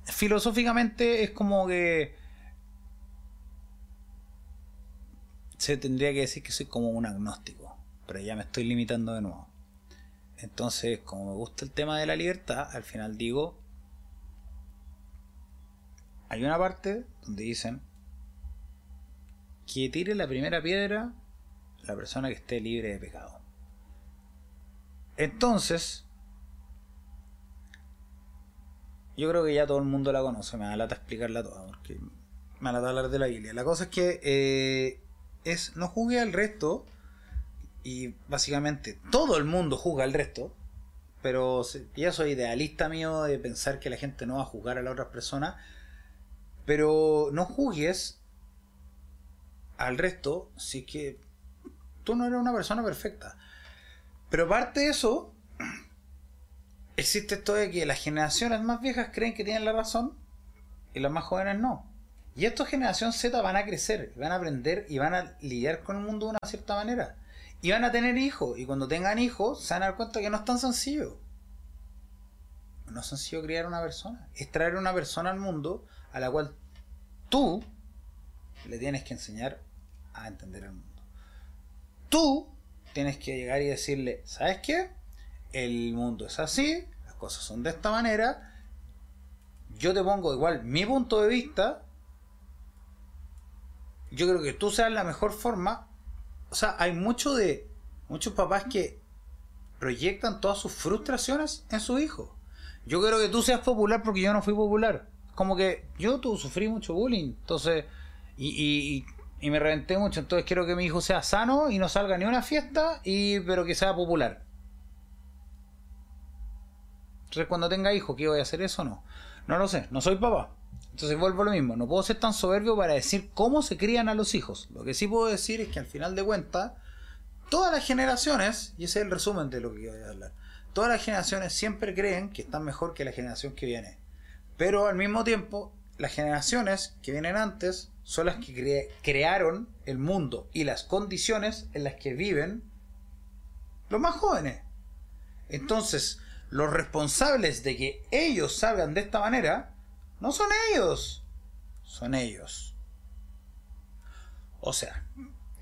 Speaker 1: filosóficamente es como que se tendría que decir que soy como un agnóstico, pero ya me estoy limitando de nuevo. Entonces, como me gusta el tema de la libertad, al final digo, hay una parte donde dicen que tire la primera piedra la persona que esté libre de pecado. Entonces, yo creo que ya todo el mundo la conoce, me da lata explicarla toda, porque me da lata hablar de la Biblia. La cosa es que eh, es no juzgue al resto, y básicamente todo el mundo juzga al resto, pero ya soy idealista mío de pensar que la gente no va a juzgar a las otras personas, pero no juzgues al resto si que tú no eres una persona perfecta. Pero aparte de eso, existe esto de que las generaciones más viejas creen que tienen la razón y las más jóvenes no. Y esta generación Z van a crecer, van a aprender y van a lidiar con el mundo de una cierta manera. Y van a tener hijos. Y cuando tengan hijos, se van a dar cuenta que no es tan sencillo. No es sencillo criar una persona. Es traer una persona al mundo a la cual tú le tienes que enseñar a entender el mundo. Tú tienes que llegar y decirle, ¿sabes qué? El mundo es así, las cosas son de esta manera. Yo te pongo igual mi punto de vista. Yo creo que tú seas la mejor forma. O sea, hay mucho de muchos papás que proyectan todas sus frustraciones en su hijo. Yo quiero que tú seas popular porque yo no fui popular. Como que yo tú sufrí mucho bullying. Entonces, y, y me reventé mucho. Entonces quiero que mi hijo sea sano y no salga ni una fiesta, y pero que sea popular. Entonces cuando tenga hijo, ¿qué voy a hacer eso o no? No lo sé, no soy papá. Entonces vuelvo a lo mismo, no puedo ser tan soberbio para decir cómo se crían a los hijos. Lo que sí puedo decir es que al final de cuentas, todas las generaciones, y ese es el resumen de lo que voy a hablar, todas las generaciones siempre creen que están mejor que la generación que viene. Pero al mismo tiempo, las generaciones que vienen antes son las que crearon el mundo y las condiciones en las que viven los más jóvenes. Entonces, los responsables de que ellos salgan de esta manera no son ellos, son ellos. O sea,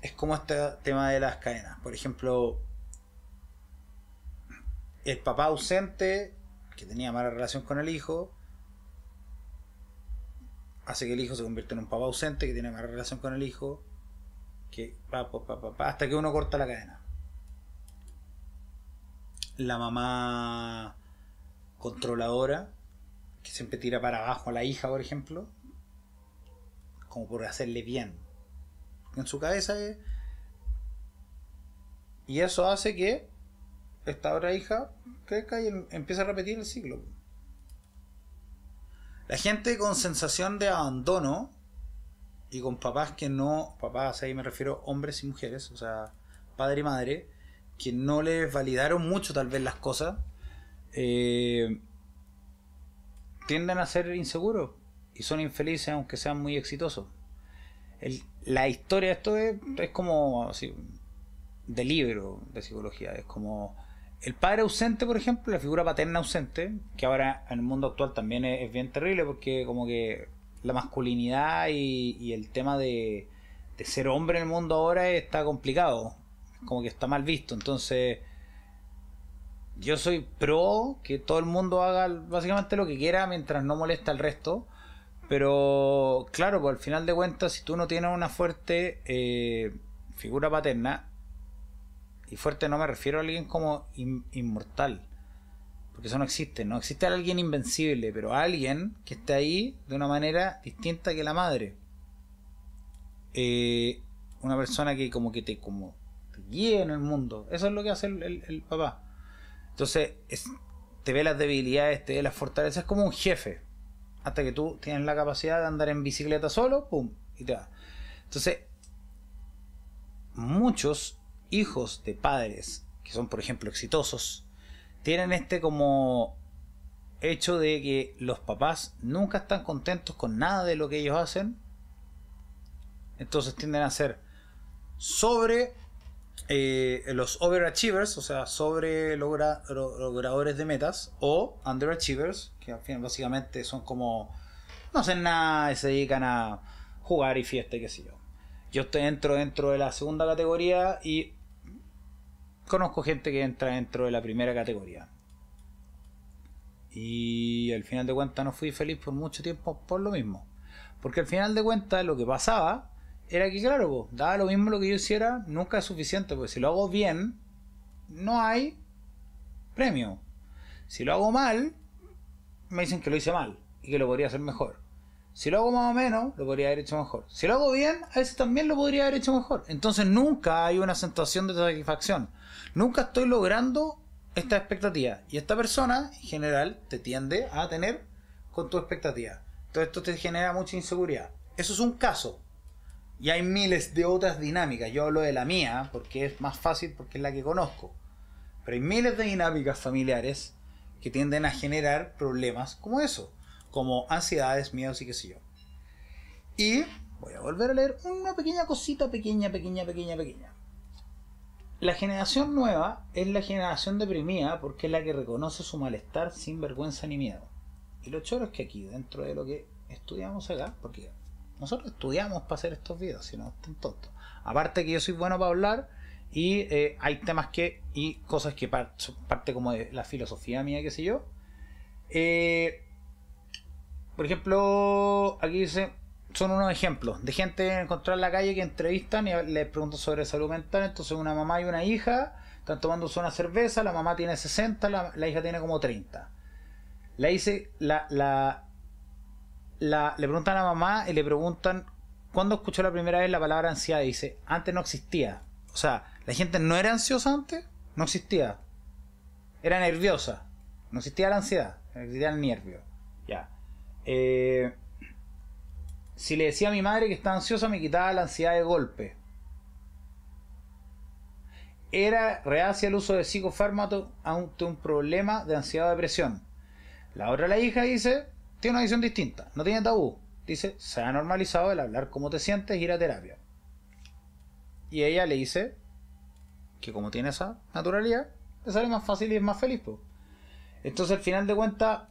Speaker 1: es como este tema de las cadenas. Por ejemplo, el papá ausente que tenía mala relación con el hijo hace que el hijo se convierta en un papá ausente que tiene más relación con el hijo que hasta que uno corta la cadena la mamá controladora que siempre tira para abajo a la hija por ejemplo como por hacerle bien. En su cabeza y eso hace que esta otra hija crezca y em-, empieza a repetir el ciclo. La gente con sensación de abandono y con papás que no, papás ahí me refiero hombres y mujeres, o sea, padre y madre, que no les validaron mucho tal vez las cosas, eh, tienden a ser inseguros y son infelices aunque sean muy exitosos. la historia de esto es, es como así, de libro de psicología, es como el padre ausente, por ejemplo, la figura paterna ausente, que ahora en el mundo actual también es, bien terrible porque como que la masculinidad y, el tema de, de, ser hombre en el mundo ahora está complicado, como que está mal visto. Entonces, yo soy pro que todo el mundo haga básicamente lo que quiera mientras no molesta al resto. Pero claro, pues al final de cuentas, si tú no tienes una fuerte eh, figura paterna, y fuerte no me refiero a alguien como inmortal. Porque eso no existe. No existe alguien invencible, pero alguien que esté ahí de una manera distinta que la madre. Eh, una persona que como que te, como, guíe en el mundo. Eso es lo que hace el, papá. Entonces, te ve las debilidades, te ve las fortalezas. Es como un jefe. Hasta que tú tienes la capacidad de andar en bicicleta solo, pum, y te va. Entonces, muchos hijos de padres que son, por ejemplo, exitosos, tienen este como hecho de que los papás nunca están contentos con nada de lo que ellos hacen. Entonces tienden a ser sobre eh, los overachievers, o sea, sobre logradores de metas, o underachievers, que al final básicamente son como no hacen nada se dedican a jugar y fiesta y qué sé yo. Yo estoy dentro, dentro de la segunda categoría y conozco gente que entra dentro de la primera categoría. Y al final de cuentas no fui feliz por mucho tiempo por lo mismo. Porque al final de cuentas lo que pasaba era que, claro, daba lo mismo lo que yo hiciera, nunca es suficiente, porque si lo hago bien, no hay premio. Si lo hago mal, me dicen que lo hice mal y que lo podría hacer mejor. Si lo hago más o menos, lo podría haber hecho mejor. Si lo hago bien, a veces también lo podría haber hecho mejor. Entonces nunca hay una sensación de satisfacción. Nunca estoy logrando esta expectativa. Y esta persona, en general, te tiende a tener con tu expectativa. Entonces esto te genera mucha inseguridad. Eso es un caso. Y hay miles de otras dinámicas. Yo hablo de la mía porque es más fácil porque es la que conozco. Pero hay miles de dinámicas familiares que tienden a generar problemas como eso como ansiedades, miedos y qué sé yo. Y voy a volver a leer una pequeña cosita, pequeña, pequeña, pequeña, pequeña. La generación nueva es la generación deprimida porque es la que reconoce su malestar sin vergüenza ni miedo. Y lo choro es que aquí, dentro de lo que estudiamos acá, porque nosotros estudiamos para hacer estos videos, si no están tontos. Aparte que yo soy bueno para hablar y eh, hay temas que y cosas que son parte como de la filosofía mía, qué sé yo. Eh, por ejemplo, aquí dice, son unos ejemplos de gente encontrar en la calle que entrevistan y les preguntan sobre salud mental. Entonces una mamá y una hija están tomando una cerveza, la mamá tiene 60, la, hija tiene como 30. Le dice, la, la, le preguntan a mamá y le preguntan, ¿cuándo escuchó la primera vez la palabra ansiedad? Dice, antes no existía. O sea, la gente no era ansiosa antes, no existía. Era nerviosa. No existía la ansiedad, existía el nervio. Ya. Eh, si le decía a mi madre que estaba ansiosa, me quitaba la ansiedad de golpe. Era reacia el uso de psicofármacos ante un problema de ansiedad o depresión. La otra, la hija, dice, tiene una visión distinta, no tiene tabú. Dice, se ha normalizado el hablar cómo te sientes ir a terapia. Y ella le dice que como tiene esa naturalidad, le sale más fácil y es más feliz. Entonces, al final de cuentas,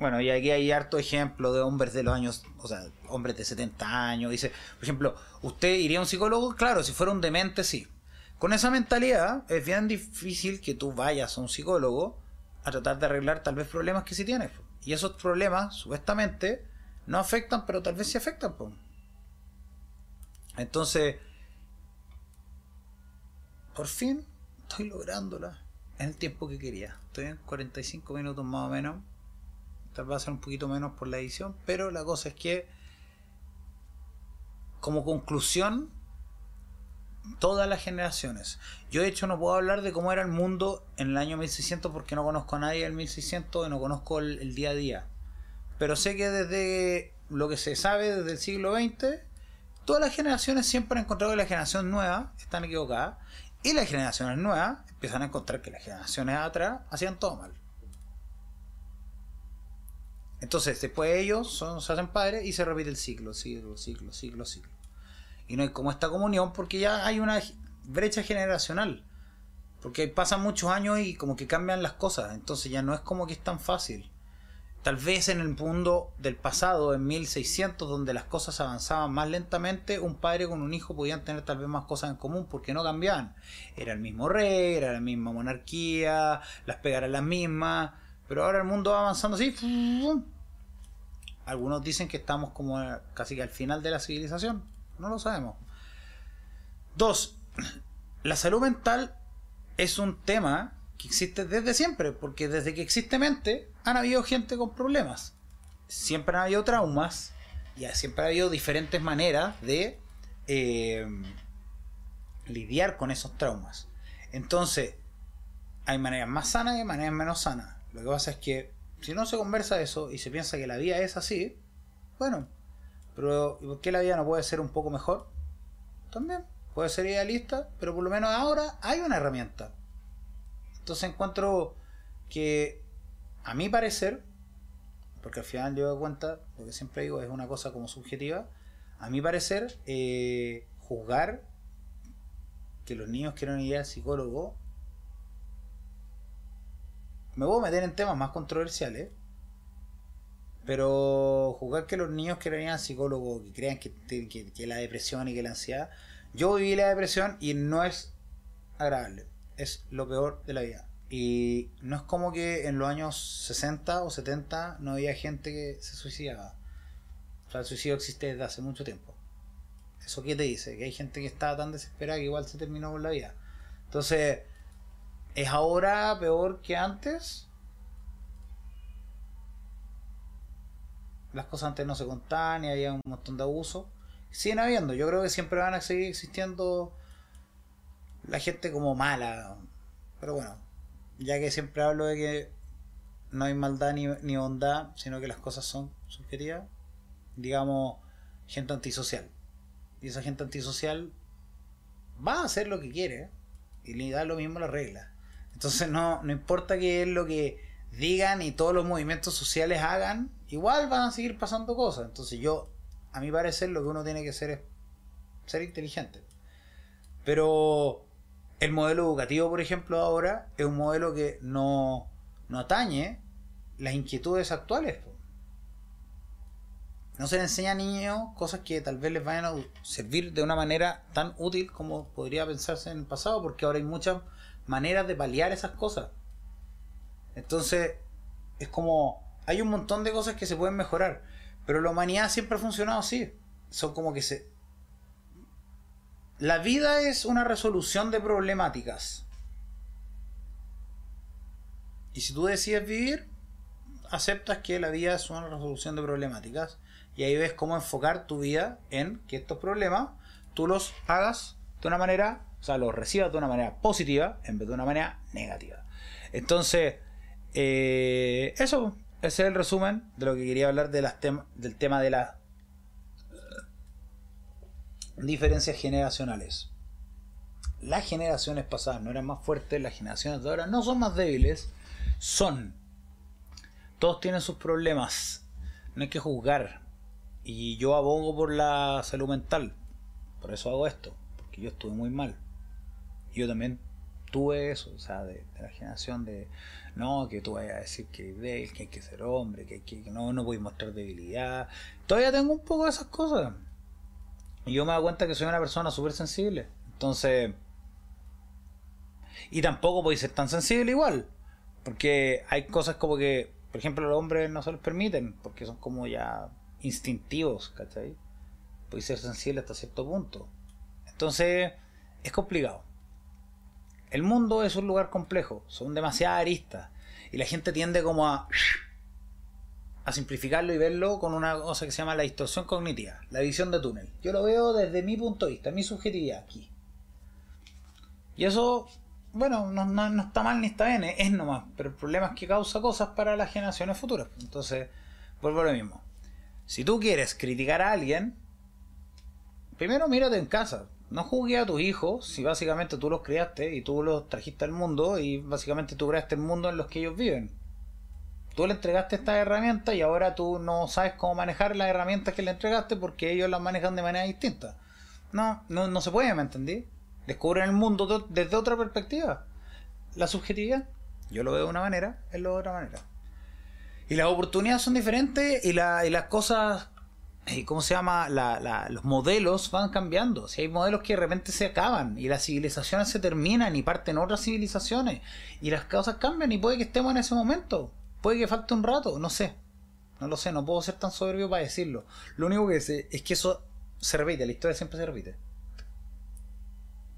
Speaker 1: bueno, y aquí hay harto ejemplo de hombres de los años, o sea, hombres de 70 años. Dice, por ejemplo, ¿usted iría a un psicólogo? Claro, si fuera un demente, sí. Con esa mentalidad es bien difícil que tú vayas a un psicólogo a tratar de arreglar tal vez problemas que sí tienes. Y esos problemas, supuestamente, no afectan, pero tal vez sí afectan. Entonces, por fin estoy lográndola en el tiempo que quería. Estoy en 45 minutos más o menos Tal vez va a ser un poquito menos por la edición, pero la cosa es que, como conclusión, todas las generaciones. Yo de hecho no puedo hablar de cómo era el mundo en el año 1600 porque no conozco a nadie del 1600 y no conozco el, día a día. Pero sé que desde lo que se sabe desde el siglo XX, todas las generaciones siempre han encontrado que las generaciones nuevas están equivocadas y las generaciones nuevas empiezan a encontrar que las generaciones atrás hacían todo mal. Entonces, después ellos son, se hacen padres y se repite el ciclo, ciclo, ciclo, ciclo, ciclo. No hay como esta comunión porque ya hay una brecha generacional. Porque pasan muchos años y como que cambian las cosas. Entonces ya no es como que es tan fácil. Tal vez en el mundo del pasado, en 1600, donde las cosas avanzaban más lentamente, un padre con un hijo podían tener tal vez más cosas en común porque no cambiaban. Era el mismo rey, era la misma monarquía, las pegas eran las mismas, pero ahora el mundo va avanzando así. Algunos dicen que estamos como casi que al final de la civilización, no lo sabemos. Dos, la salud mental es un tema que existe desde siempre, porque desde que existe mente han habido gente con problemas. Siempre han habido traumas y siempre ha habido diferentes maneras de eh, lidiar con esos traumas. Entonces, hay maneras más sanas y maneras menos sanas. Lo que pasa es que si no se conversa eso y se piensa que la vida es así, bueno, pero ¿y por qué la vida no puede ser un poco mejor? También puede ser idealista, pero por lo menos ahora hay una herramienta. Entonces encuentro que, a mi parecer, porque al final yo doy cuenta, lo que siempre digo es una cosa como subjetiva, a mi parecer, eh, juzgar que los niños quieran ir al psicólogo, me voy a meter en temas más controversiales, pero juzgar que los niños quieran ir al psicólogo, que crean que, que, que la depresión y que la ansiedad, yo viví la depresión y no es agradable es lo peor de la vida. Y no es como que en los años 60 o 70 no había gente que se suicidaba. O sea, el suicidio existe desde hace mucho tiempo. ¿Eso qué te dice? Que hay gente que estaba tan desesperada que igual se terminó con la vida. Entonces, ¿es ahora peor que antes? Las cosas antes no se contaban y había un montón de abusos. Siguen habiendo. Yo creo que siempre van a seguir existiendo la gente como mala. Pero bueno, ya que siempre hablo de que no hay maldad ni, ni bondad, sino que las cosas son subjetivas, digamos, gente antisocial. Y esa gente antisocial va a hacer lo que quiere y le da lo mismo la regla. Entonces no, no importa qué es lo que digan y todos los movimientos sociales hagan, igual van a seguir pasando cosas. Entonces yo, a mi parecer, lo que uno tiene que hacer es ser inteligente. Pero el modelo educativo, por ejemplo, ahora es un modelo que no, no atañe las inquietudes actuales. No se le enseña a niños cosas que tal vez les vayan a servir de una manera tan útil como podría pensarse en el pasado, porque ahora hay muchas maneras de paliar esas cosas. Entonces, es como, hay un montón de cosas que se pueden mejorar, pero la humanidad siempre ha funcionado así. Son como que se, la vida es una resolución de problemáticas. Y si tú decides vivir, aceptas que la vida es una resolución de problemáticas. Y ahí ves cómo enfocar tu vida en que estos problemas tú los hagas de una manera, o sea, los recibas de una manera positiva en vez de una manera negativa. Entonces, eh, eso, ese es el resumen de lo que quería hablar de las del tema de la diferencias generacionales. Las generaciones pasadas no eran más fuertes, las generaciones de ahora no son más débiles, son. Todos tienen sus problemas, no hay que juzgar. Y yo abogo por la salud mental, por eso hago esto, porque yo estuve muy mal. Yo también tuve eso, o sea, de, la generación de, no, que tú vayas a decir que débil, que hay que ser hombre, que, que no, no a mostrar debilidad. Todavía tengo un poco de esas cosas. Y yo me doy cuenta que soy una persona súper sensible. Entonces. Y tampoco podéis ser tan sensible igual. Porque hay cosas como que, por ejemplo, los hombres no se les permiten. Porque son como ya instintivos, ¿cachai? Podéis ser sensible hasta cierto punto. Entonces, es complicado. El mundo es un lugar complejo. Son demasiadas aristas. Y la gente tiende como a a simplificarlo y verlo con una cosa que se llama la distorsión cognitiva, la visión de túnel. Yo lo veo desde mi punto de vista, mi subjetividad aquí. Y eso, bueno, no, está mal ni está bien, es nomás, pero el problema es que causa cosas para las generaciones futuras. Entonces, vuelvo a lo mismo. Si tú quieres criticar a alguien, primero mírate en casa. No juzgues a tus hijos si básicamente tú los criaste y tú los trajiste al mundo y básicamente tú creaste el mundo en los que ellos viven. Tú le entregaste estas herramientas y ahora tú no sabes cómo manejar las herramientas que le entregaste porque ellos las manejan de manera distinta. No, no, no se puede, ¿me entendí? Descubren el mundo desde otra perspectiva. La subjetividad, yo lo veo de una manera, él lo ve de otra manera. Y las oportunidades son diferentes y, la, y las cosas ¿Y ¿cómo se llama? La, los modelos van cambiando. Si hay modelos que de repente se acaban y las civilizaciones se terminan y parten otras civilizaciones y las cosas cambian y puede que estemos en ese momento. Puede que falte un rato, no sé. No lo sé, no puedo ser tan soberbio para decirlo. Lo único que sé es que eso se repite, la historia siempre se repite.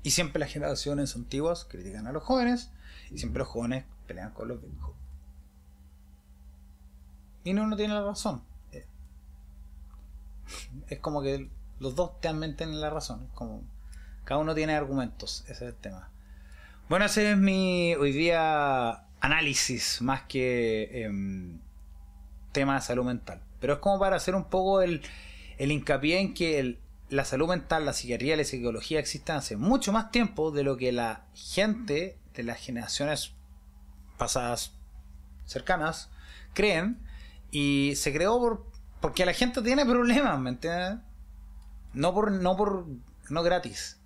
Speaker 1: Y siempre las generaciones antiguas critican a los jóvenes y siempre los jóvenes pelean con los viejos. Y no uno tiene la razón es como que los dos realmente tienen la razón. Como cada uno tiene argumentos, ese es el tema. Bueno, ese es mi hoy día análisis más que em, tema de salud mental. Pero es como para hacer un poco el, el hincapié en que la salud mental, la psiquiatría la psicología existen hace mucho más tiempo de lo que la gente de las generaciones pasadas cercanas creen y se creó por porque la gente tiene problemas, ¿me entiendes? No por, no por, no gratis.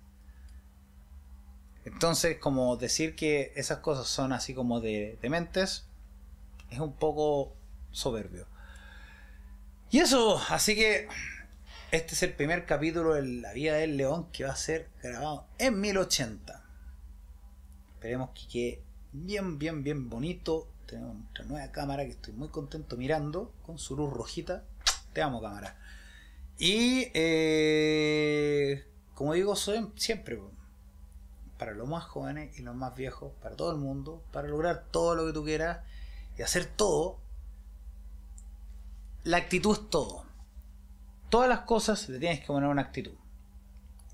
Speaker 1: Entonces, como decir que esas cosas son así como de dementes, es un poco soberbio. Y eso, así que este es el primer capítulo de La vida del león que va a ser grabado en 1080. Esperemos que quede bien, bien, bien bonito. Tenemos nuestra nueva cámara que estoy muy contento mirando con su luz rojita. Te amo, cámara. Y, eh, como digo, soy siempre, para los más jóvenes y los más viejos, para todo el mundo, para lograr todo lo que tú quieras y hacer todo, la actitud es todo. Todas las cosas le tienes que poner una actitud.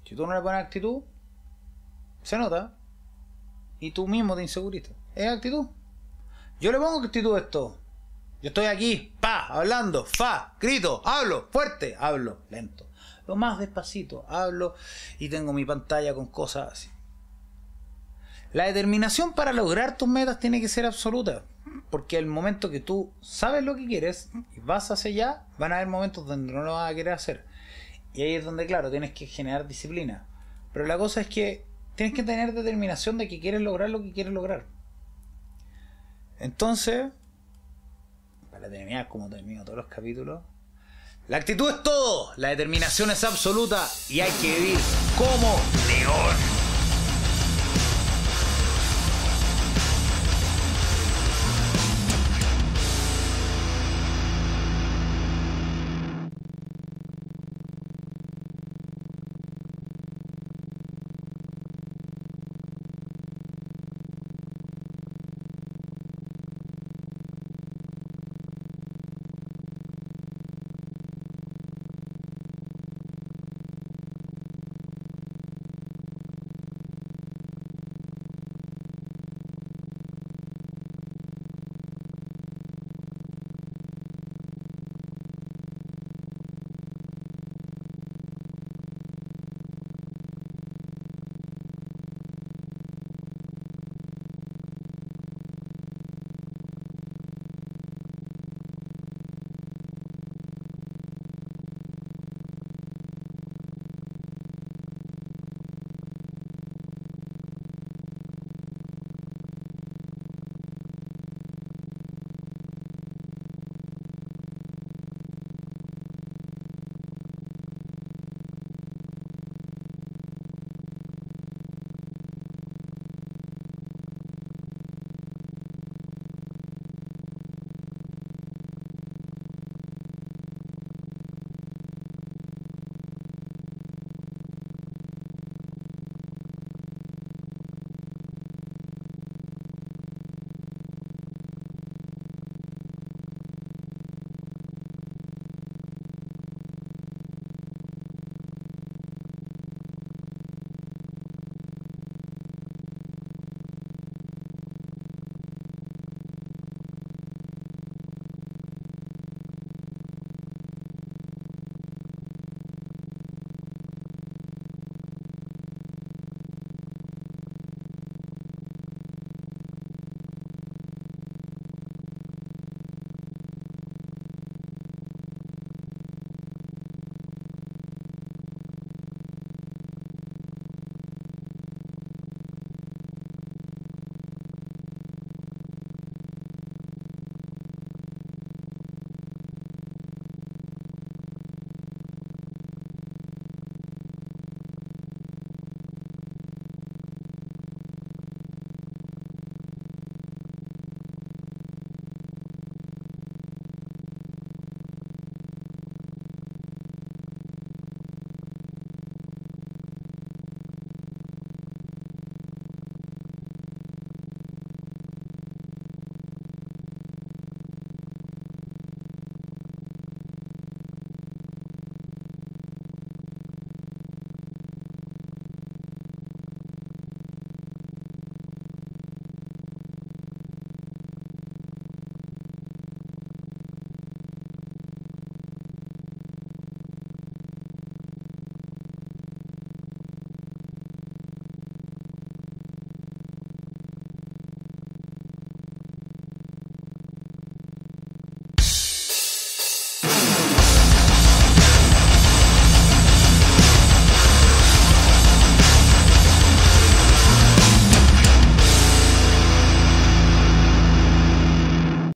Speaker 1: Si tú no le pones actitud, se nota. Y tú mismo te inseguritas. Es actitud. Yo le pongo actitud a esto. Yo estoy aquí, pa, hablando, fa, grito, hablo, fuerte, hablo, lento. Lo más despacito, hablo y tengo mi pantalla con cosas así. La determinación para lograr tus metas tiene que ser absoluta. Porque el momento que tú sabes lo que quieres y vas hacia allá, van a haber momentos donde no lo vas a querer hacer. Y ahí es donde, claro, tienes que generar disciplina. Pero la cosa es que tienes que tener determinación de que quieres lograr lo que quieres lograr. Entonces, para terminar como termino todos los capítulos. La actitud es todo, la determinación es absoluta y hay que vivir como león.